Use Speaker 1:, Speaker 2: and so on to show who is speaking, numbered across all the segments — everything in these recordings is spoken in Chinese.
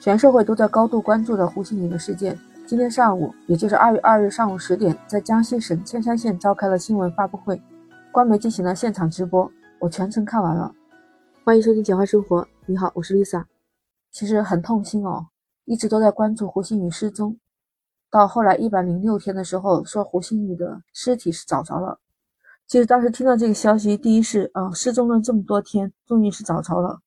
Speaker 1: 全社会都在高度关注的胡鑫宇的事件。今天上午，也就是二月二日上午十点，在江西省铅山县召开了新闻发布会，官媒进行了现场直播，我全程看完了。欢迎收听《简化生活》，你好，我是 Lisa。其实很痛心哦，一直都在关注胡鑫宇失踪，到后来一百零六天的时候，说胡鑫宇的尸体是找着了。其实当时听到这个消息，第一是啊，失踪了这么多天，终于是找着了。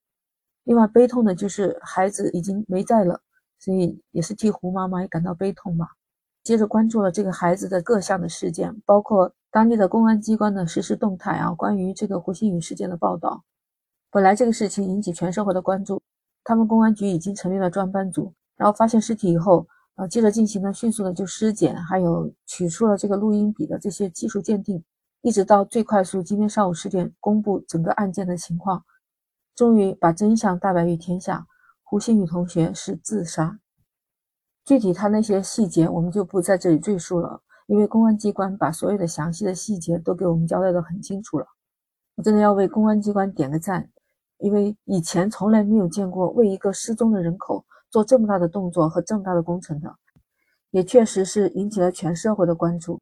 Speaker 1: 另外悲痛的就是孩子已经没在了，所以也是替胡妈妈也感到悲痛吧。接着关注了这个孩子的各项的事件，包括当地的公安机关的实时动态啊，关于这个胡鑫宇事件的报道。本来这个事情引起全社会的关注，他们公安局已经成立了专班组，然后发现尸体以后，呃，接着进行了迅速的就尸检，还有取出了这个录音笔的这些技术鉴定，一直到最快速今天上午十点公布整个案件的情况。终于把真相大白于天下，胡鑫宇同学是自杀。具体他那些细节，我们就不在这里赘述了，因为公安机关把所有的详细的细节都给我们交代的很清楚了。我真的要为公安机关点个赞，因为以前从来没有见过为一个失踪的人口做这么大的动作和这么大的工程的，也确实是引起了全社会的关注。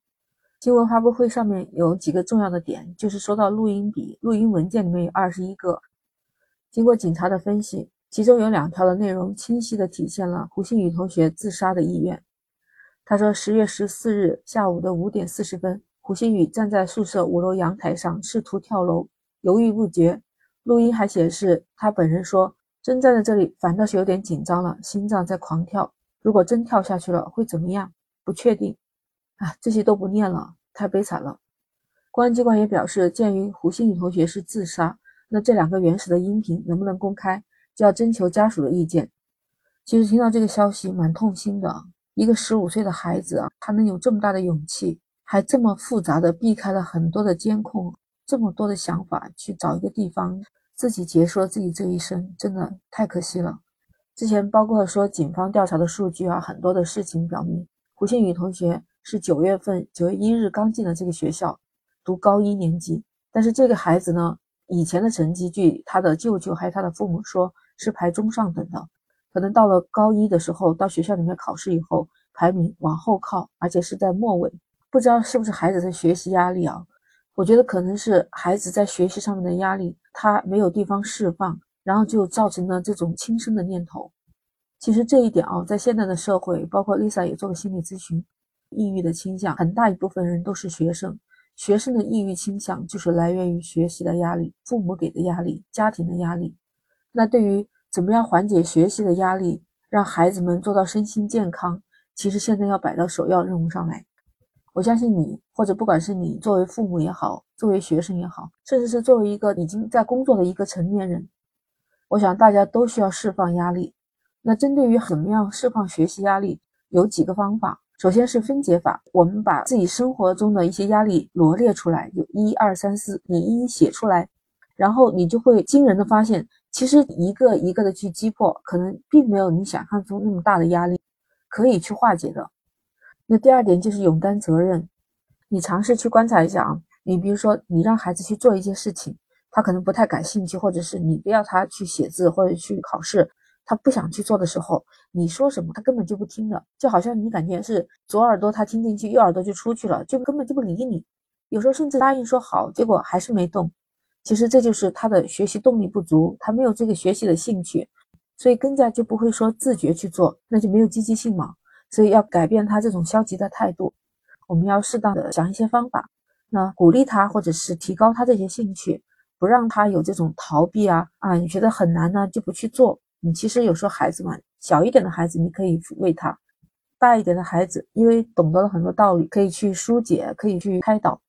Speaker 1: 新闻发布会上面有几个重要的点，就是说到录音笔、录音文件里面有二十一个。经过警察的分析，其中有两条的内容清晰地体现了胡鑫宇同学自杀的意愿。他说，十月十四日下午的五点四十分，胡鑫宇站在宿舍五楼阳台上，试图跳楼，犹豫不决。录音还显示，他本人说：“真站在这里，反倒是有点紧张了，心脏在狂跳。如果真跳下去了，会怎么样？不确定。”啊，这些都不念了，太悲惨了。公安机关也表示，鉴于胡鑫宇同学是自杀。那这两个原始的音频能不能公开，就要征求家属的意见。其实听到这个消息，蛮痛心的。一个十五岁的孩子啊，他能有这么大的勇气，还这么复杂的避开了很多的监控，这么多的想法去找一个地方自己结束了自己这一生，真的太可惜了。之前包括说警方调查的数据啊，很多的事情表明，胡鑫宇同学是九月份九月一日刚进了这个学校，读高一年级，但是这个孩子呢？以前的成绩，据他的舅舅还有他的父母说，是排中上等的。可能到了高一的时候，到学校里面考试以后，排名往后靠，而且是在末尾。不知道是不是孩子的学习压力啊？我觉得可能是孩子在学习上面的压力，他没有地方释放，然后就造成了这种轻生的念头。其实这一点啊，在现在的社会，包括 Lisa 也做了心理咨询，抑郁的倾向，很大一部分人都是学生。学生的抑郁倾向就是来源于学习的压力、父母给的压力、家庭的压力。那对于怎么样缓解学习的压力，让孩子们做到身心健康，其实现在要摆到首要任务上来。我相信你，或者不管是你作为父母也好，作为学生也好，甚至是作为一个已经在工作的一个成年人，我想大家都需要释放压力。那针对于怎么样释放学习压力，有几个方法。首先是分解法，我们把自己生活中的一些压力罗列出来，有一二三四，你一一写出来，然后你就会惊人的发现，其实一个一个的去击破，可能并没有你想象中那么大的压力，可以去化解的。那第二点就是勇担责任，你尝试去观察一下啊，你比如说你让孩子去做一件事情，他可能不太感兴趣，或者是你不要他去写字或者去考试。他不想去做的时候，你说什么他根本就不听的，就好像你感觉是左耳朵他听进去，右耳朵就出去了，就根本就不理你。有时候甚至答应说好，结果还是没动。其实这就是他的学习动力不足，他没有这个学习的兴趣，所以更加就不会说自觉去做，那就没有积极性嘛。所以要改变他这种消极的态度，我们要适当的想一些方法，那鼓励他或者是提高他这些兴趣，不让他有这种逃避啊啊，你觉得很难呢就不去做。你其实有时候孩子嘛，小一点的孩子你可以抚慰他，大一点的孩子因为懂得了很多道理，可以去疏解，可以去开导。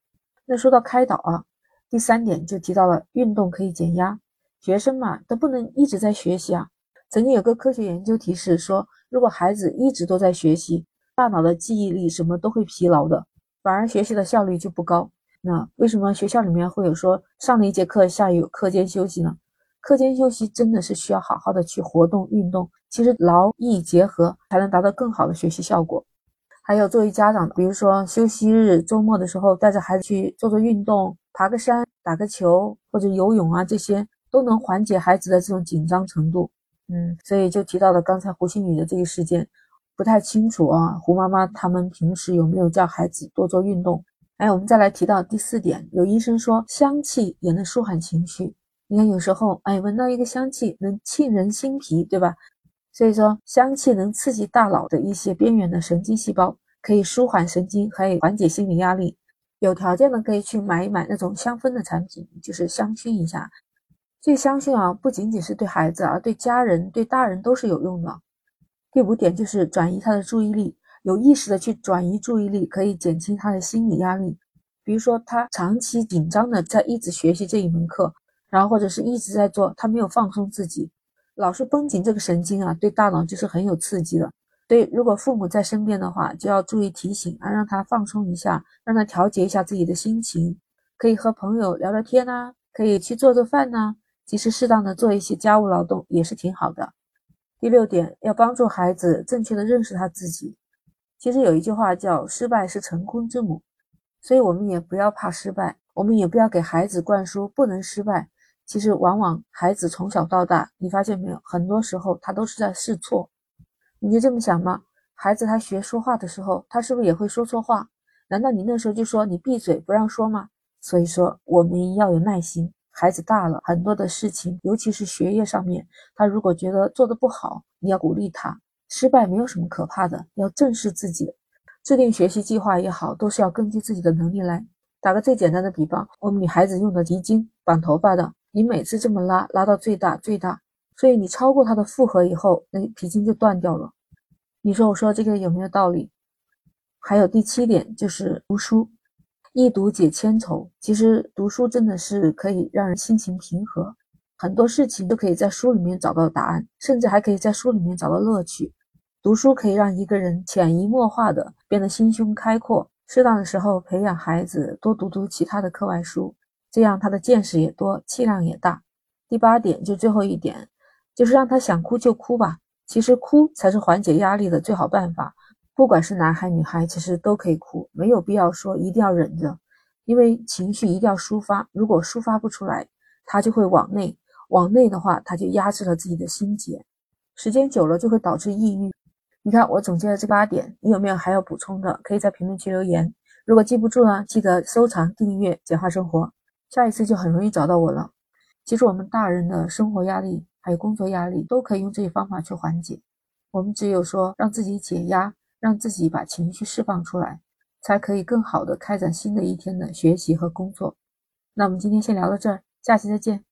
Speaker 1: 那说到开导啊，第三点就提到了运动可以减压。学生嘛都不能一直在学习啊。曾经有个科学研究提示说，如果孩子一直都在学习，大脑的记忆力什么都会疲劳的，反而学习的效率就不高。那为什么学校里面会有说上了一节课，下有课间休息呢？课间休息真的是需要好好的去活动运动，其实劳逸结合才能达到更好的学习效果。还有作为家长的，比如说休息日、周末的时候，带着孩子去做做运动，爬个山、打个球或者游泳啊，这些都能缓解孩子的这种紧张程度。嗯，所以就提到了刚才胡心宇的这个事件，不太清楚啊。胡妈妈他们平时有没有叫孩子多做运动？哎，我们再来提到第四点，有医生说香气也能舒缓情绪。你看有时候哎，闻到一个香气能沁人心脾，对吧？所以说香气能刺激大脑的一些边缘的神经细胞，可以舒缓神经，可以缓解心理压力。有条件的可以去买一买那种香氛的产品，就是香薰一下。这香薰啊，不仅仅是对孩子啊，对家人、对大人都是有用的。第五点就是转移他的注意力。有意识的去转移注意力，可以减轻他的心理压力。比如说，他长期紧张的在一直学习这一门课，然后或者是一直在做，他没有放松自己，老是绷紧这个神经啊，对大脑就是很有刺激的。所以，如果父母在身边的话，就要注意提醒啊，让他放松一下，让他调节一下自己的心情，可以和朋友聊聊天呐，可以去做做饭呐，及时适当的做一些家务劳动也是挺好的。第六点，要帮助孩子正确的认识他自己。其实有一句话叫“失败是成功之母”，所以我们也不要怕失败，我们也不要给孩子灌输不能失败。其实往往孩子从小到大，你发现没有，很多时候他都是在试错。你就这么想吗？孩子他学说话的时候，他是不是也会说错话？难道你那时候就说你闭嘴不让说吗？所以说我们要有耐心。孩子大了，很多的事情，尤其是学业上面，他如果觉得做的不好，你要鼓励他。失败没有什么可怕的，要正视自己，制定学习计划也好，都是要根据自己的能力来。打个最简单的比方，我们女孩子用的皮筋绑头发的，你每次这么拉，拉到最大最大，所以你超过它的负荷以后，那皮筋就断掉了。你说我说这个有没有道理？还有第七点就是读书，一读解千愁。其实读书真的是可以让人心情平和，很多事情都可以在书里面找到答案，甚至还可以在书里面找到乐趣。读书可以让一个人潜移默化的变得心胸开阔，适当的时候培养孩子多读读其他的课外书，这样他的见识也多，气量也大。第八点就最后一点，就是让他想哭就哭吧。其实哭才是缓解压力的最好办法，不管是男孩女孩，其实都可以哭，没有必要说一定要忍着，因为情绪一定要抒发，如果抒发不出来，他就会往内，往内的话，他就压制了自己的心结，时间久了就会导致抑郁。你看，我总结了这八点，你有没有还要补充的？可以在评论区留言。如果记不住呢，记得收藏、订阅《简化生活》，下一次就很容易找到我了。其实我们大人的生活压力还有工作压力都可以用这些方法去缓解。我们只有说让自己解压，让自己把情绪释放出来，才可以更好的开展新的一天的学习和工作。那我们今天先聊到这儿，下期再见。